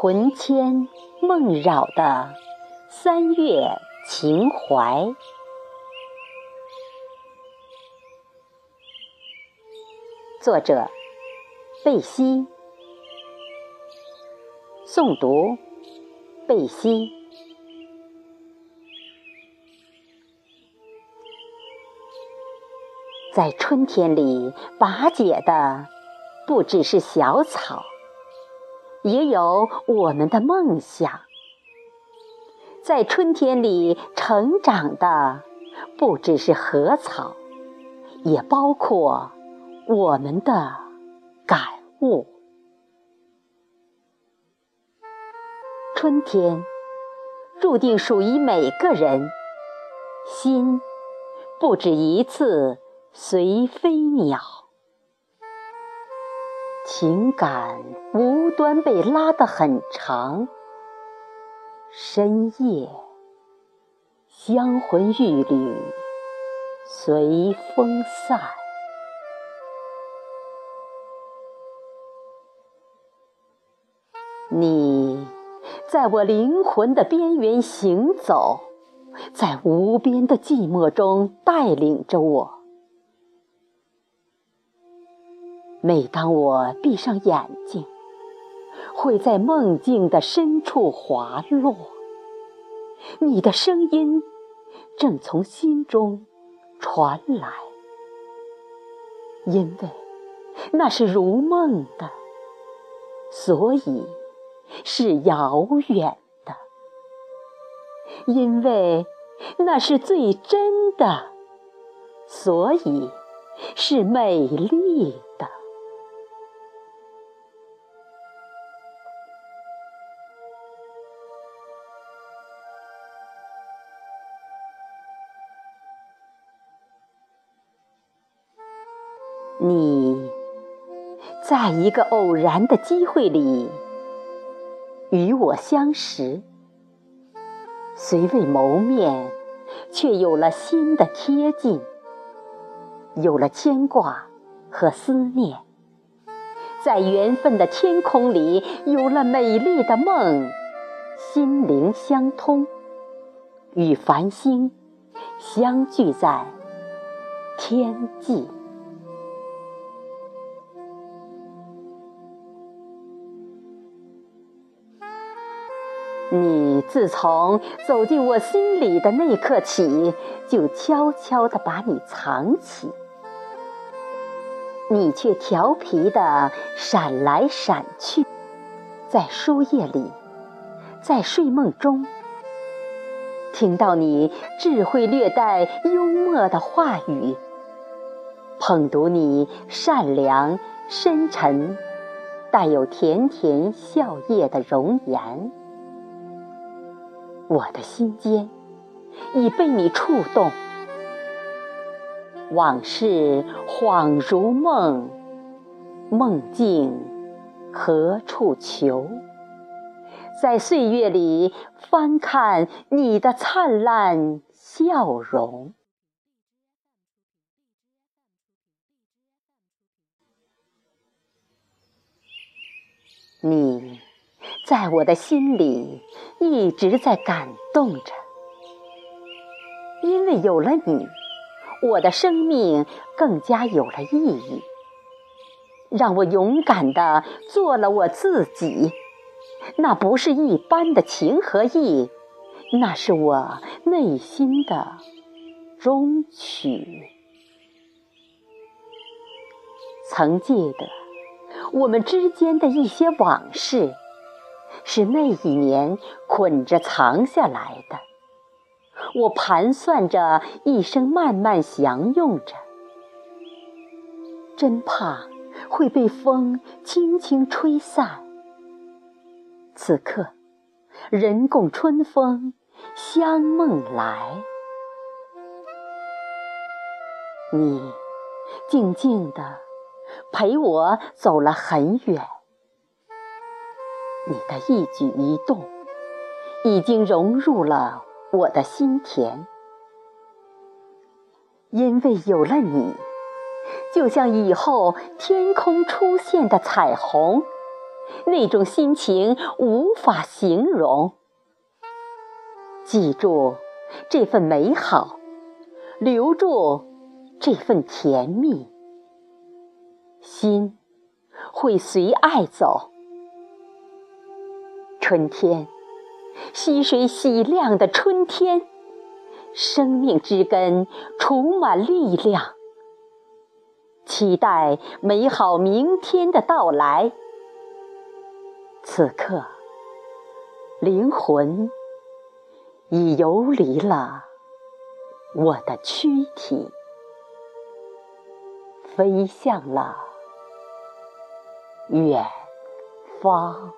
魂牵梦绕的三月情怀。作者：贝西。诵读：贝西。在春天里拔节的，不只是小草。也有我们的梦想，在春天里成长的不只是禾草，也包括我们的感悟。春天注定属于每个人，心不止一次随飞鸟。情感无端被拉得很长，深夜香魂玉缕随风散。你在我灵魂的边缘行走，在无边的寂寞中带领着我。每当我闭上眼睛，会在梦境的深处滑落。你的声音正从心中传来，因为那是如梦的，所以是遥远的；因为那是最真的，所以是美丽你在一个偶然的机会里与我相识，虽未谋面，却有了新的贴近，有了牵挂和思念，在缘分的天空里有了美丽的梦，心灵相通，与繁星相聚在天际。你自从走进我心里的那一刻起，就悄悄地把你藏起。你却调皮地闪来闪去，在书页里，在睡梦中，听到你智慧略带幽默的话语，捧读你善良深沉、带有甜甜笑靥的容颜。我的心间已被你触动，往事恍如梦，梦境何处求？在岁月里翻看你的灿烂笑容，你。在我的心里一直在感动着，因为有了你，我的生命更加有了意义，让我勇敢的做了我自己。那不是一般的情和义，那是我内心的衷曲。曾记得我们之间的一些往事。是那一年捆着藏下来的，我盘算着一生慢慢享用着，真怕会被风轻轻吹散。此刻，人共春风香梦来，你静静地陪我走了很远。你的一举一动，已经融入了我的心田。因为有了你，就像以后天空出现的彩虹，那种心情无法形容。记住这份美好，留住这份甜蜜，心会随爱走。春天，溪水洗亮的春天，生命之根充满力量，期待美好明天的到来。此刻，灵魂。已游离了我的躯体，飞向了远方。